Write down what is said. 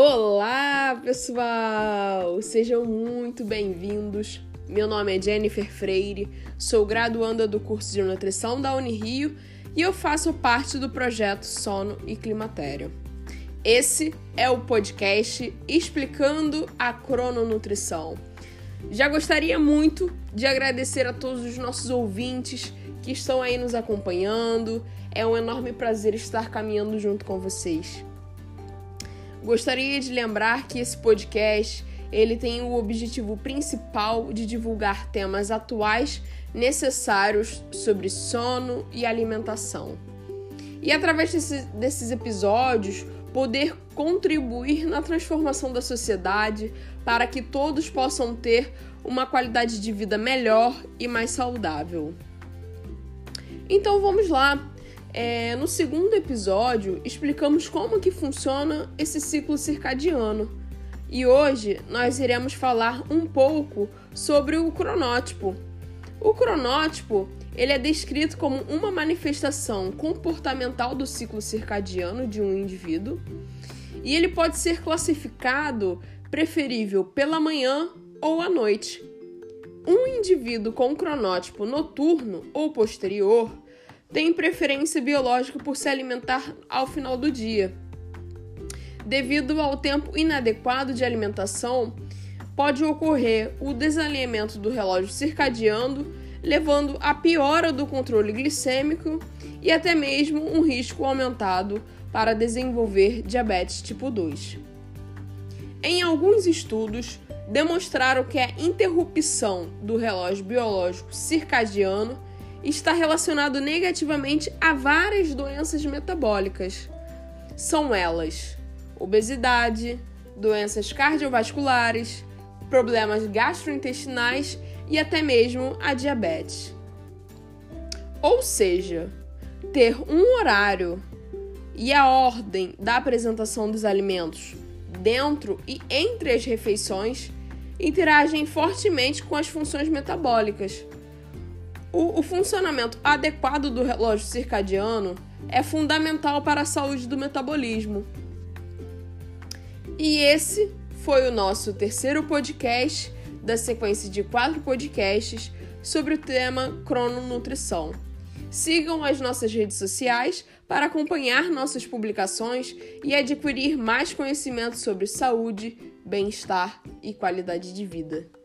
Olá, pessoal! Sejam muito bem-vindos. Meu nome é Jennifer Freire, sou graduanda do curso de nutrição da Unirio e eu faço parte do projeto Sono e Climatério. Esse é o podcast explicando a crononutrição. Já gostaria muito de agradecer a todos os nossos ouvintes que estão aí nos acompanhando. É um enorme prazer estar caminhando junto com vocês. Gostaria de lembrar que esse podcast ele tem o objetivo principal de divulgar temas atuais necessários sobre sono e alimentação. E através desse, desses episódios, poder contribuir na transformação da sociedade para que todos possam ter uma qualidade de vida melhor e mais saudável. Então vamos lá. É, no segundo episódio, explicamos como que funciona esse ciclo circadiano. E hoje nós iremos falar um pouco sobre o cronótipo. O cronótipo ele é descrito como uma manifestação comportamental do ciclo circadiano de um indivíduo e ele pode ser classificado preferível pela manhã ou à noite. Um indivíduo com cronótipo noturno ou posterior tem preferência biológica por se alimentar ao final do dia. Devido ao tempo inadequado de alimentação, pode ocorrer o desalinhamento do relógio circadiano, levando à piora do controle glicêmico e até mesmo um risco aumentado para desenvolver diabetes tipo 2. Em alguns estudos, demonstraram que a interrupção do relógio biológico circadiano está relacionado negativamente a várias doenças metabólicas. São elas: obesidade, doenças cardiovasculares, problemas gastrointestinais e até mesmo a diabetes. Ou seja, ter um horário e a ordem da apresentação dos alimentos dentro e entre as refeições interagem fortemente com as funções metabólicas o, o funcionamento adequado do relógio circadiano é fundamental para a saúde do metabolismo. E esse foi o nosso terceiro podcast da sequência de quatro podcasts sobre o tema crononutrição. Sigam as nossas redes sociais para acompanhar nossas publicações e adquirir mais conhecimento sobre saúde, bem-estar e qualidade de vida.